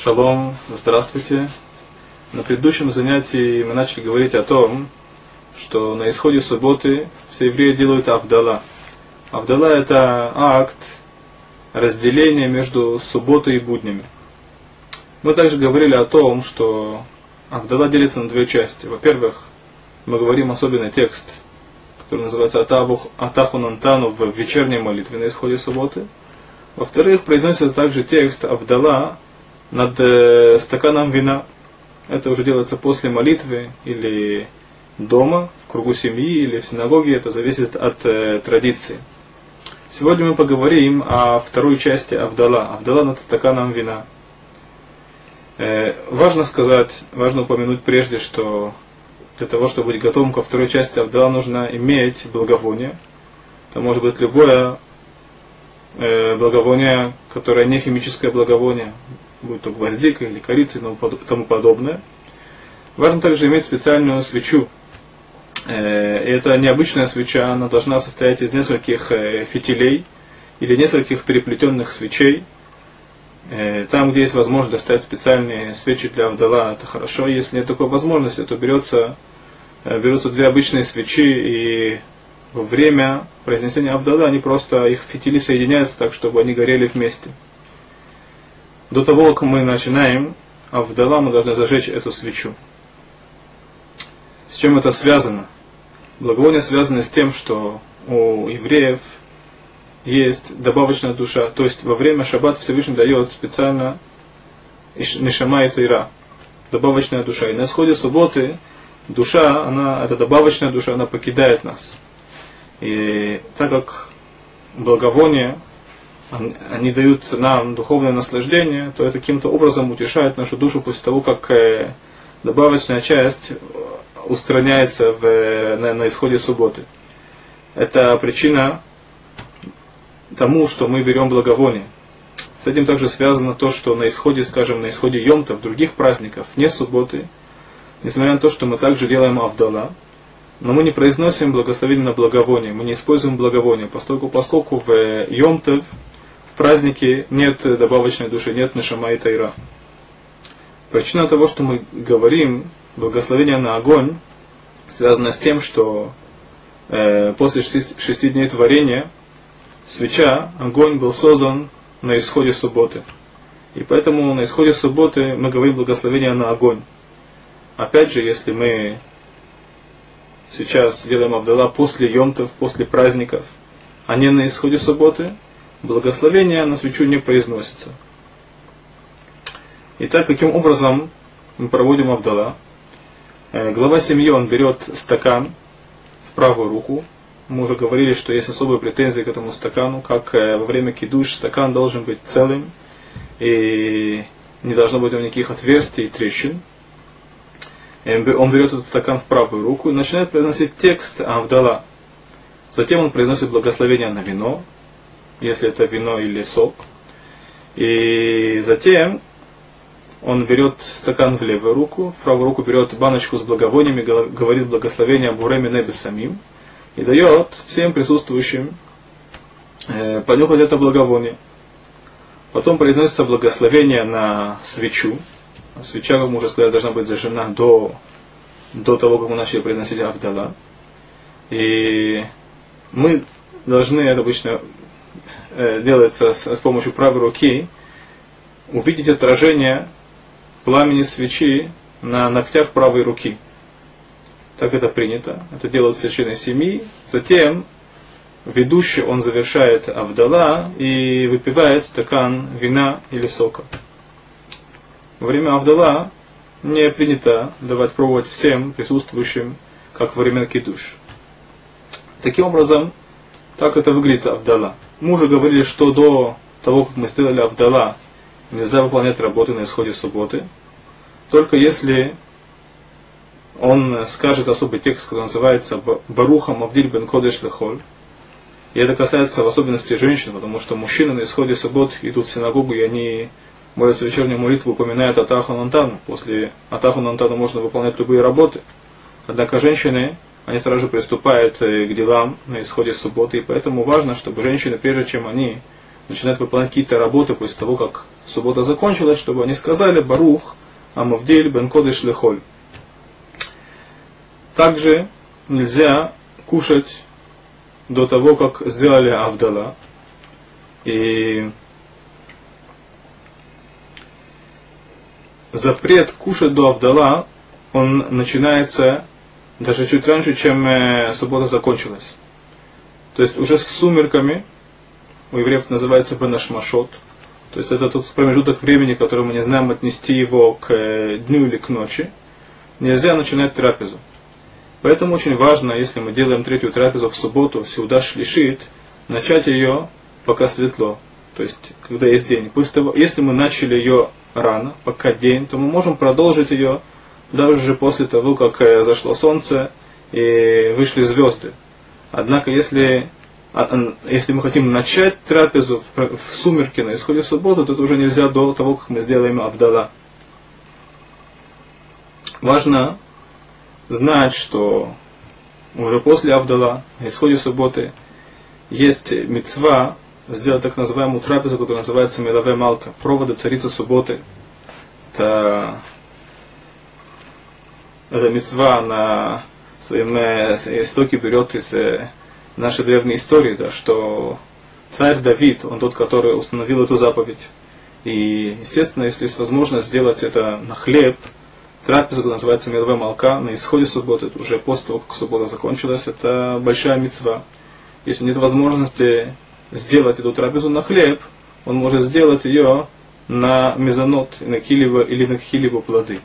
Шалом, здравствуйте. На предыдущем занятии мы начали говорить о том, что на исходе субботы все евреи делают Авдала. Авдала это акт разделения между субботой и буднями. Мы также говорили о том, что Авдала делится на две части. Во-первых, мы говорим особенно текст, который называется Атаху Нантану в вечерней молитве на исходе субботы. Во-вторых, произносится также текст Авдала над э, стаканом вина. Это уже делается после молитвы или дома, в кругу семьи или в синагоге. Это зависит от э, традиции. Сегодня мы поговорим о второй части Авдала. Авдала над стаканом вина. Э, важно сказать, важно упомянуть прежде, что для того, чтобы быть готовым ко второй части Авдала, нужно иметь благовоние. Это может быть любое благовоние, которое не химическое благовоние будь то гвоздика или корица и тому подобное. Важно также иметь специальную свечу. Э, это необычная свеча, она должна состоять из нескольких э, фитилей или нескольких переплетенных свечей. Э, там, где есть возможность достать специальные свечи для Авдала, это хорошо. Если нет такой возможности, то берется, берутся две обычные свечи и во время произнесения Авдала они просто, их фитили соединяются так, чтобы они горели вместе. До того, как мы начинаем, а вдала мы должны зажечь эту свечу. С чем это связано? Благовоние связано с тем, что у евреев есть добавочная душа. То есть во время шаббат Всевышний дает специально Нишама и Тайра. Добавочная душа. И на исходе субботы душа, она, эта добавочная душа, она покидает нас. И так как благовоние они дают нам духовное наслаждение, то это каким-то образом утешает нашу душу после того, как э, добавочная часть устраняется в, на, на исходе субботы. Это причина тому, что мы берем благовоние. С этим также связано то, что на исходе, скажем, на исходе Йомта, в других праздников, не субботы, несмотря на то, что мы также делаем Авдала, но мы не произносим благословение на благовоние, мы не используем благовоние, поскольку, поскольку в Йомтов празднике нет добавочной души, нет нашама и тайра. Причина того, что мы говорим благословение на огонь, связана с тем, что э, после шести, шести дней творения свеча, огонь был создан на исходе субботы. И поэтому на исходе субботы мы говорим благословение на огонь. Опять же, если мы сейчас делаем Авдала после Йомтов, после праздников, а не на исходе субботы, благословение на свечу не произносится. Итак, каким образом мы проводим Авдала? Э, глава семьи, он берет стакан в правую руку. Мы уже говорили, что есть особые претензии к этому стакану, как э, во время кидуш стакан должен быть целым, и не должно быть никаких отверстий и трещин. Э, он берет этот стакан в правую руку и начинает произносить текст Авдала. Затем он произносит благословение на вино, если это вино или сок. И затем он берет стакан в левую руку, в правую руку берет баночку с благовониями, говорит благословение Буреме Небе самим и дает всем присутствующим э, понюхать это благовоние. Потом произносится благословение на свечу. Свеча, как мы уже сказали, должна быть зажжена до, до того, как мы начали произносить Авдала. И мы должны, это обычно делается с, с помощью правой руки, увидеть отражение пламени свечи на ногтях правой руки. Так это принято. Это делают священной семьи. Затем ведущий он завершает Авдала и выпивает стакан вина или сока. Во время Авдала не принято давать пробовать всем присутствующим, как во время кидуш. Таким образом, так это выглядит Авдала. Мы уже говорили, что до того, как мы сделали Авдала, нельзя выполнять работы на исходе субботы. Только если он скажет особый текст, который называется Баруха Мавдиль бен Кодеш Лехоль. И это касается в особенности женщин, потому что мужчины на исходе суббот идут в синагогу, и они молятся вечернюю молитву, упоминают Атаху Нантану. После Атаху Нантану можно выполнять любые работы. Однако женщины они сразу же приступают э, к делам на исходе субботы. И поэтому важно, чтобы женщины, прежде чем они начинают выполнять какие-то работы после того, как суббота закончилась, чтобы они сказали Барух Амавдель Бен Кодыш Лехоль. Также нельзя кушать до того, как сделали Авдала. И запрет кушать до Авдала, он начинается даже чуть раньше, чем э, суббота закончилась. То есть уже с сумерками, у евреев называется Бенашмашот, то есть это тот промежуток времени, который мы не знаем отнести его к э, дню или к ночи, нельзя начинать трапезу. Поэтому очень важно, если мы делаем третью трапезу в субботу, сюда шлишит, начать ее пока светло, то есть когда есть день. После того, если мы начали ее рано, пока день, то мы можем продолжить ее даже после того, как э, зашло солнце и вышли звезды. Однако, если, а, если мы хотим начать трапезу в, в сумерки на исходе субботы, то это уже нельзя до того, как мы сделаем Авдала. Важно знать, что уже после Авдала, на исходе субботы, есть мецва сделать так называемую трапезу, которая называется Мелаве Малка, проводы царицы субботы. Это эта мецва на своем истоке берет из э, нашей древней истории, да, что царь Давид, он тот, который установил эту заповедь. И, естественно, если есть возможность сделать это на хлеб, трапеза, которая называется Мелве Малка, на исходе субботы, уже после того, как суббота закончилась, это большая мецва. Если нет возможности сделать эту трапезу на хлеб, он может сделать ее на мезонот, на килево или на какие-либо плоды.